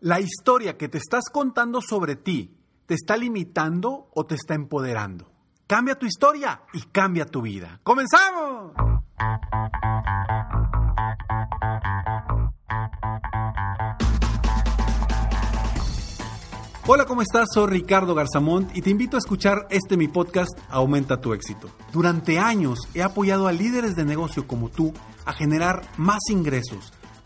¿La historia que te estás contando sobre ti te está limitando o te está empoderando? Cambia tu historia y cambia tu vida. ¡Comenzamos! Hola, ¿cómo estás? Soy Ricardo Garzamont y te invito a escuchar este mi podcast Aumenta tu éxito. Durante años he apoyado a líderes de negocio como tú a generar más ingresos,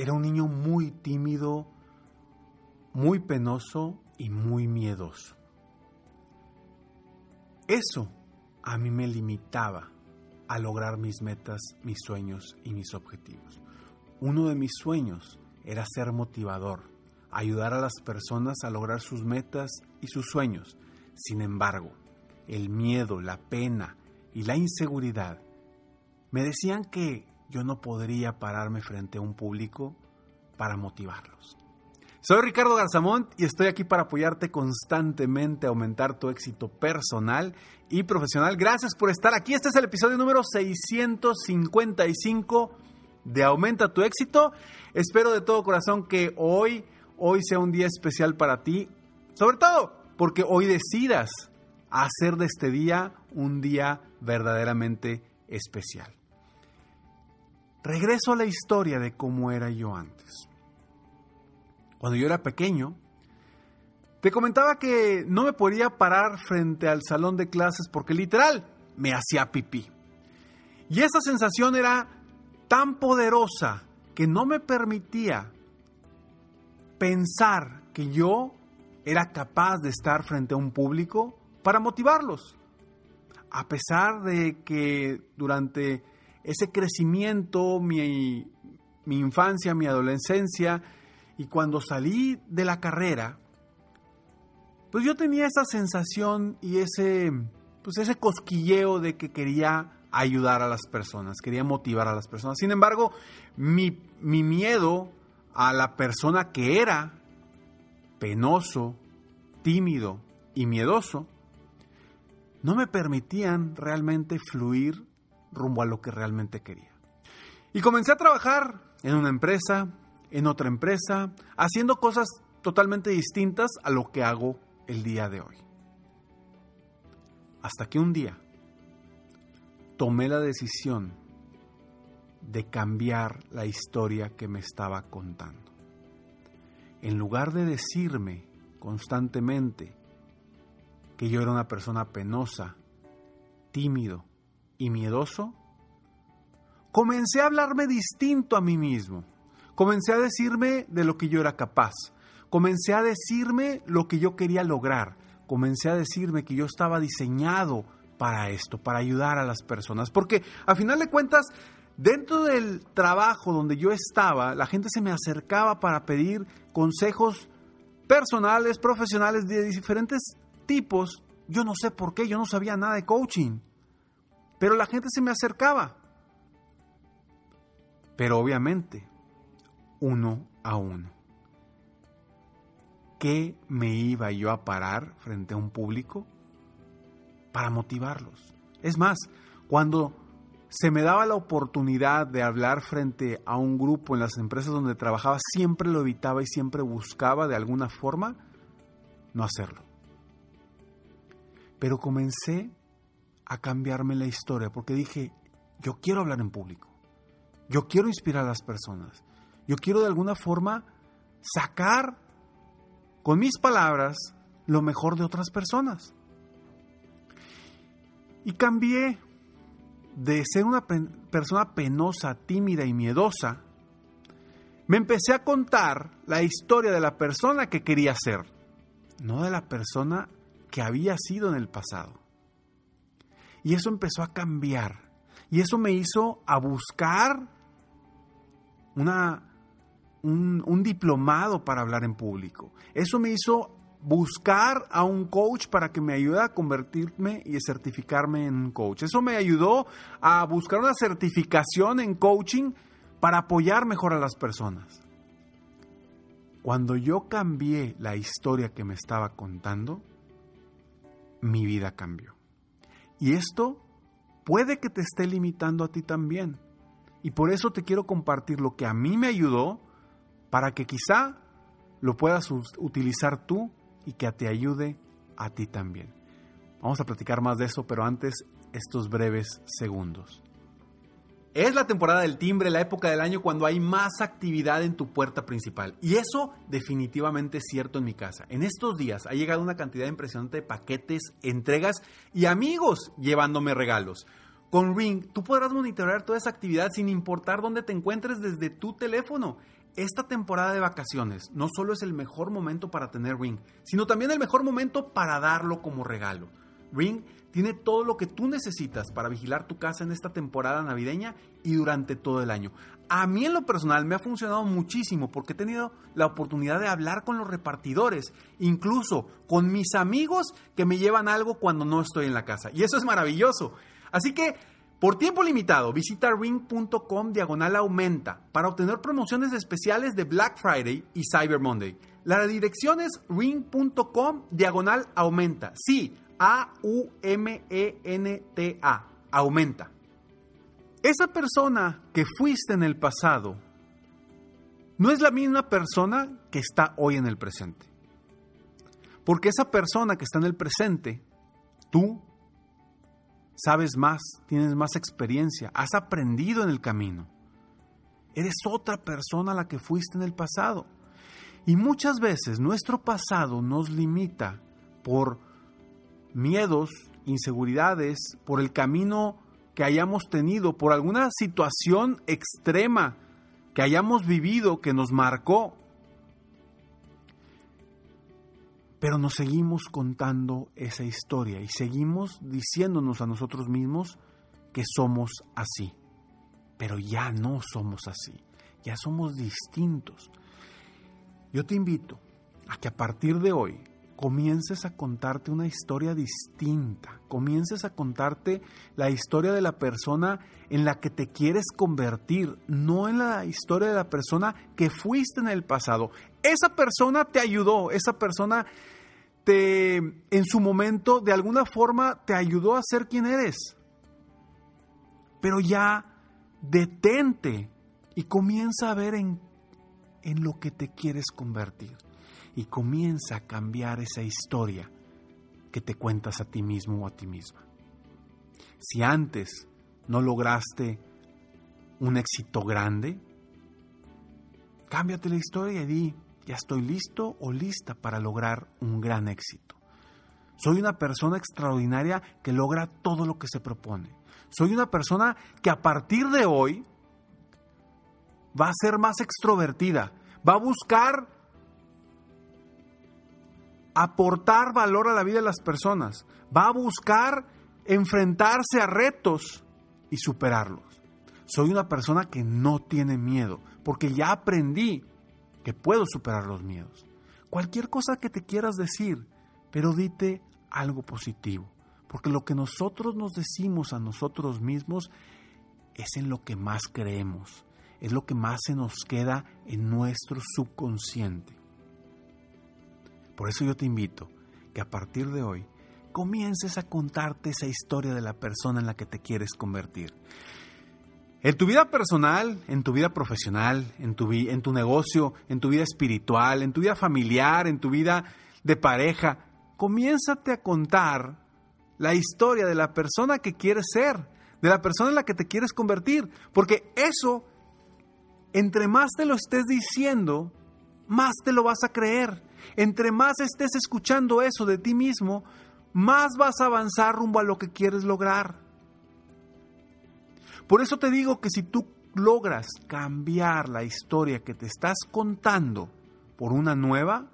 era un niño muy tímido, muy penoso y muy miedoso. Eso a mí me limitaba a lograr mis metas, mis sueños y mis objetivos. Uno de mis sueños era ser motivador, ayudar a las personas a lograr sus metas y sus sueños. Sin embargo, el miedo, la pena y la inseguridad me decían que yo no podría pararme frente a un público para motivarlos. Soy Ricardo Garzamont y estoy aquí para apoyarte constantemente a aumentar tu éxito personal y profesional. Gracias por estar aquí. Este es el episodio número 655 de Aumenta tu éxito. Espero de todo corazón que hoy, hoy sea un día especial para ti. Sobre todo porque hoy decidas hacer de este día un día verdaderamente especial. Regreso a la historia de cómo era yo antes. Cuando yo era pequeño, te comentaba que no me podía parar frente al salón de clases porque literal me hacía pipí. Y esa sensación era tan poderosa que no me permitía pensar que yo era capaz de estar frente a un público para motivarlos. A pesar de que durante ese crecimiento, mi, mi infancia, mi adolescencia, y cuando salí de la carrera, pues yo tenía esa sensación y ese, pues ese cosquilleo de que quería ayudar a las personas, quería motivar a las personas. Sin embargo, mi, mi miedo a la persona que era penoso, tímido y miedoso, no me permitían realmente fluir rumbo a lo que realmente quería. Y comencé a trabajar en una empresa, en otra empresa, haciendo cosas totalmente distintas a lo que hago el día de hoy. Hasta que un día tomé la decisión de cambiar la historia que me estaba contando. En lugar de decirme constantemente que yo era una persona penosa, tímido y miedoso, comencé a hablarme distinto a mí mismo. Comencé a decirme de lo que yo era capaz. Comencé a decirme lo que yo quería lograr. Comencé a decirme que yo estaba diseñado para esto, para ayudar a las personas. Porque a final de cuentas, dentro del trabajo donde yo estaba, la gente se me acercaba para pedir consejos personales, profesionales de diferentes tipos. Yo no sé por qué, yo no sabía nada de coaching. Pero la gente se me acercaba. Pero obviamente, uno a uno. ¿Qué me iba yo a parar frente a un público? Para motivarlos. Es más, cuando se me daba la oportunidad de hablar frente a un grupo en las empresas donde trabajaba, siempre lo evitaba y siempre buscaba de alguna forma no hacerlo. Pero comencé a cambiarme la historia, porque dije, yo quiero hablar en público, yo quiero inspirar a las personas, yo quiero de alguna forma sacar con mis palabras lo mejor de otras personas. Y cambié de ser una persona penosa, tímida y miedosa, me empecé a contar la historia de la persona que quería ser, no de la persona que había sido en el pasado. Y eso empezó a cambiar. Y eso me hizo a buscar una un, diplomado para hablar en público. Eso me hizo buscar a un coach para que me ayude a convertirme y certificarme en un coach. Eso me ayudó a buscar una certificación en coaching para apoyar mejor a las personas. Cuando yo cambié la historia que me estaba contando, mi vida cambió. Y esto puede que te esté limitando a ti también. Y por eso te quiero compartir lo que a mí me ayudó para que quizá lo puedas utilizar tú y que te ayude a ti también. Vamos a platicar más de eso, pero antes estos breves segundos. Es la temporada del timbre, la época del año cuando hay más actividad en tu puerta principal. Y eso definitivamente es cierto en mi casa. En estos días ha llegado una cantidad impresionante de paquetes, entregas y amigos llevándome regalos. Con Ring, tú podrás monitorear toda esa actividad sin importar dónde te encuentres desde tu teléfono. Esta temporada de vacaciones no solo es el mejor momento para tener Ring, sino también el mejor momento para darlo como regalo. Ring tiene todo lo que tú necesitas para vigilar tu casa en esta temporada navideña y durante todo el año. A mí en lo personal me ha funcionado muchísimo porque he tenido la oportunidad de hablar con los repartidores, incluso con mis amigos que me llevan algo cuando no estoy en la casa. Y eso es maravilloso. Así que, por tiempo limitado, visita ring.com diagonal aumenta para obtener promociones especiales de Black Friday y Cyber Monday. La dirección es ring.com diagonal aumenta. Sí, a-U-M-E-N-T-A. Aumenta. Esa persona que fuiste en el pasado no es la misma persona que está hoy en el presente. Porque esa persona que está en el presente, tú sabes más, tienes más experiencia, has aprendido en el camino. Eres otra persona la que fuiste en el pasado. Y muchas veces nuestro pasado nos limita por miedos, inseguridades, por el camino que hayamos tenido, por alguna situación extrema que hayamos vivido que nos marcó. Pero nos seguimos contando esa historia y seguimos diciéndonos a nosotros mismos que somos así. Pero ya no somos así, ya somos distintos. Yo te invito a que a partir de hoy comiences a contarte una historia distinta, comiences a contarte la historia de la persona en la que te quieres convertir, no en la historia de la persona que fuiste en el pasado. Esa persona te ayudó, esa persona te en su momento de alguna forma te ayudó a ser quien eres. Pero ya detente y comienza a ver en, en lo que te quieres convertir y comienza a cambiar esa historia que te cuentas a ti mismo o a ti misma. Si antes no lograste un éxito grande, cámbiate la historia y di, ya estoy listo o lista para lograr un gran éxito. Soy una persona extraordinaria que logra todo lo que se propone. Soy una persona que a partir de hoy va a ser más extrovertida, va a buscar aportar valor a la vida de las personas, va a buscar enfrentarse a retos y superarlos. Soy una persona que no tiene miedo, porque ya aprendí que puedo superar los miedos. Cualquier cosa que te quieras decir, pero dite algo positivo, porque lo que nosotros nos decimos a nosotros mismos es en lo que más creemos, es lo que más se nos queda en nuestro subconsciente. Por eso yo te invito que a partir de hoy comiences a contarte esa historia de la persona en la que te quieres convertir. En tu vida personal, en tu vida profesional, en tu, en tu negocio, en tu vida espiritual, en tu vida familiar, en tu vida de pareja, comiénzate a contar la historia de la persona que quieres ser, de la persona en la que te quieres convertir, porque eso, entre más te lo estés diciendo, más te lo vas a creer. Entre más estés escuchando eso de ti mismo, más vas a avanzar rumbo a lo que quieres lograr. Por eso te digo que si tú logras cambiar la historia que te estás contando por una nueva,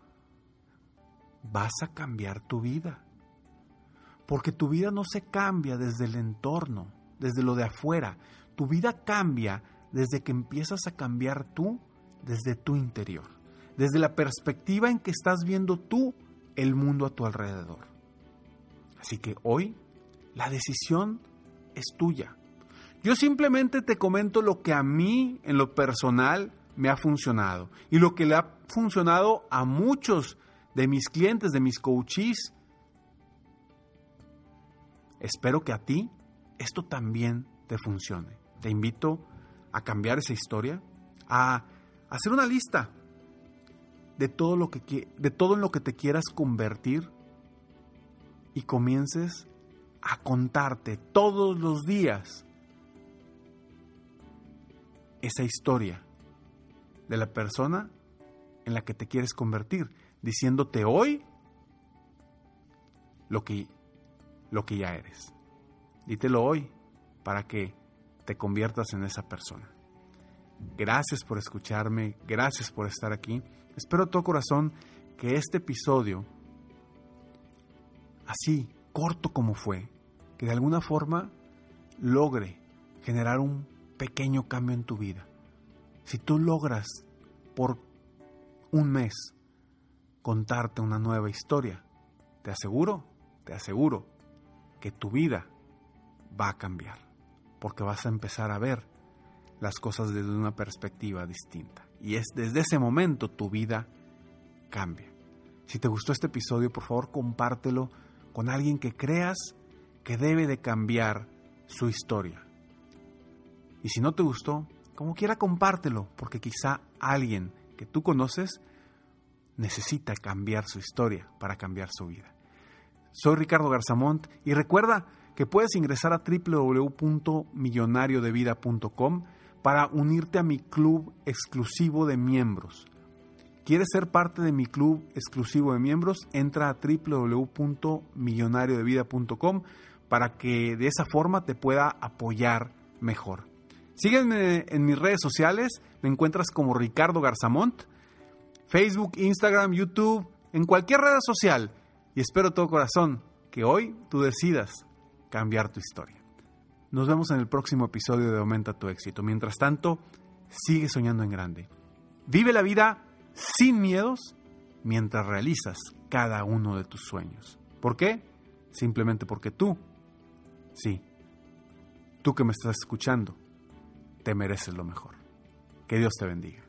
vas a cambiar tu vida. Porque tu vida no se cambia desde el entorno, desde lo de afuera. Tu vida cambia desde que empiezas a cambiar tú desde tu interior, desde la perspectiva en que estás viendo tú el mundo a tu alrededor. Así que hoy la decisión es tuya. Yo simplemente te comento lo que a mí en lo personal me ha funcionado y lo que le ha funcionado a muchos de mis clientes, de mis coaches. Espero que a ti esto también te funcione. Te invito a cambiar esa historia, a hacer una lista de todo lo que de todo en lo que te quieras convertir y comiences a contarte todos los días esa historia de la persona en la que te quieres convertir, diciéndote hoy lo que, lo que ya eres. Dítelo hoy para que te conviertas en esa persona. Gracias por escucharme, gracias por estar aquí. Espero todo corazón que este episodio, así corto como fue, que de alguna forma logre generar un pequeño cambio en tu vida. Si tú logras por un mes contarte una nueva historia, te aseguro, te aseguro que tu vida va a cambiar, porque vas a empezar a ver las cosas desde una perspectiva distinta. Y es desde ese momento tu vida cambia. Si te gustó este episodio, por favor compártelo con alguien que creas que debe de cambiar su historia. Y si no te gustó, como quiera compártelo, porque quizá alguien que tú conoces necesita cambiar su historia para cambiar su vida. Soy Ricardo Garzamont y recuerda que puedes ingresar a www.millonariodevida.com para unirte a mi club exclusivo de miembros. ¿Quieres ser parte de mi club exclusivo de miembros? Entra a www.millonariodevida.com para que de esa forma te pueda apoyar mejor. Sígueme en mis redes sociales, me encuentras como Ricardo Garzamont, Facebook, Instagram, YouTube, en cualquier red social. Y espero todo corazón que hoy tú decidas cambiar tu historia. Nos vemos en el próximo episodio de Aumenta tu éxito. Mientras tanto, sigue soñando en grande. Vive la vida sin miedos mientras realizas cada uno de tus sueños. ¿Por qué? Simplemente porque tú, sí, tú que me estás escuchando, te mereces lo mejor. Que Dios te bendiga.